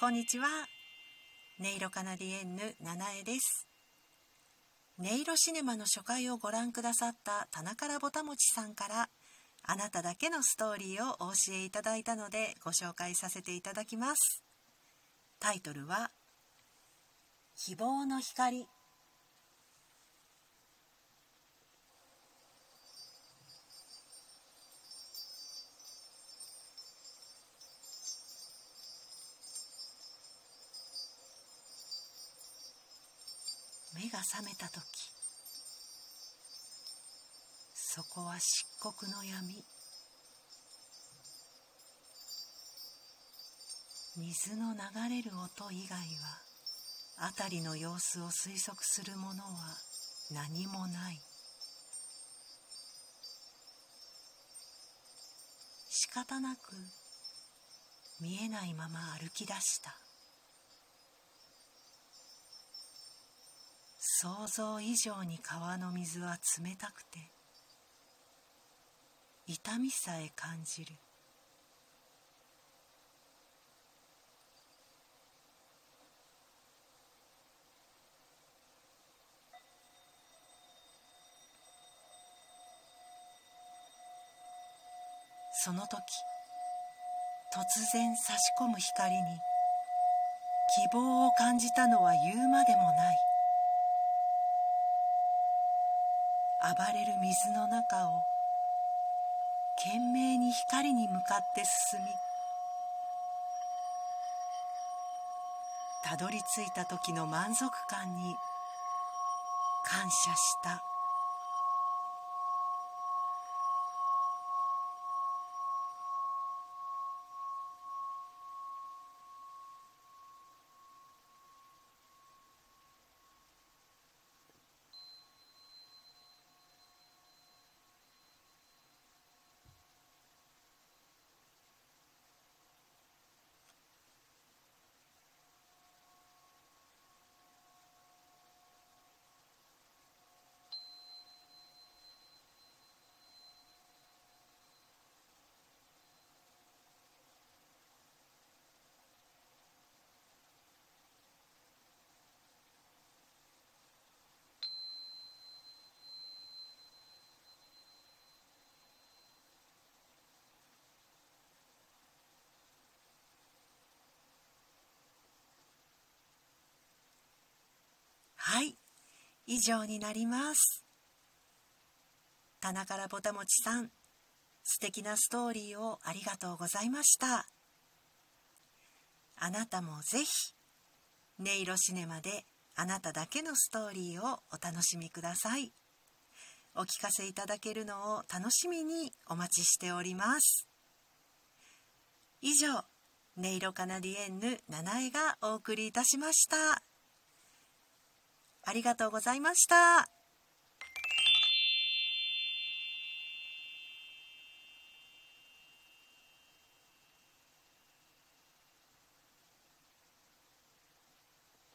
こんにちは。音色カナディエンヌ七重です。音色シネマの初回をご覧くださった田中らぼたもちさんからあなただけのストーリーをお教えいただいたのでご紹介させていただきます。タイトルは希望の光目が覚めた時そこは漆黒の闇。水の流れる音以外は辺りの様子を推測するものは何もない。仕方なく見えないまま歩き出した。想像以上に川の水は冷たくて痛みさえ感じる。その時突然差し込む光に希望を感じたのは言うまでもない。暴れる水の中を懸命に光に向かって進みたどり着いた時の満足感に感謝したはい以上になります。田中ぼたもちさん素敵なストーリーをありがとうございました。あなたもぜひ音色シネマであなただけのストーリーをお楽しみください。お聞かせいただけるのを楽しみにお待ちしております。以上音色カナディエンヌ七重がお送りいたしました。ありがとうございました。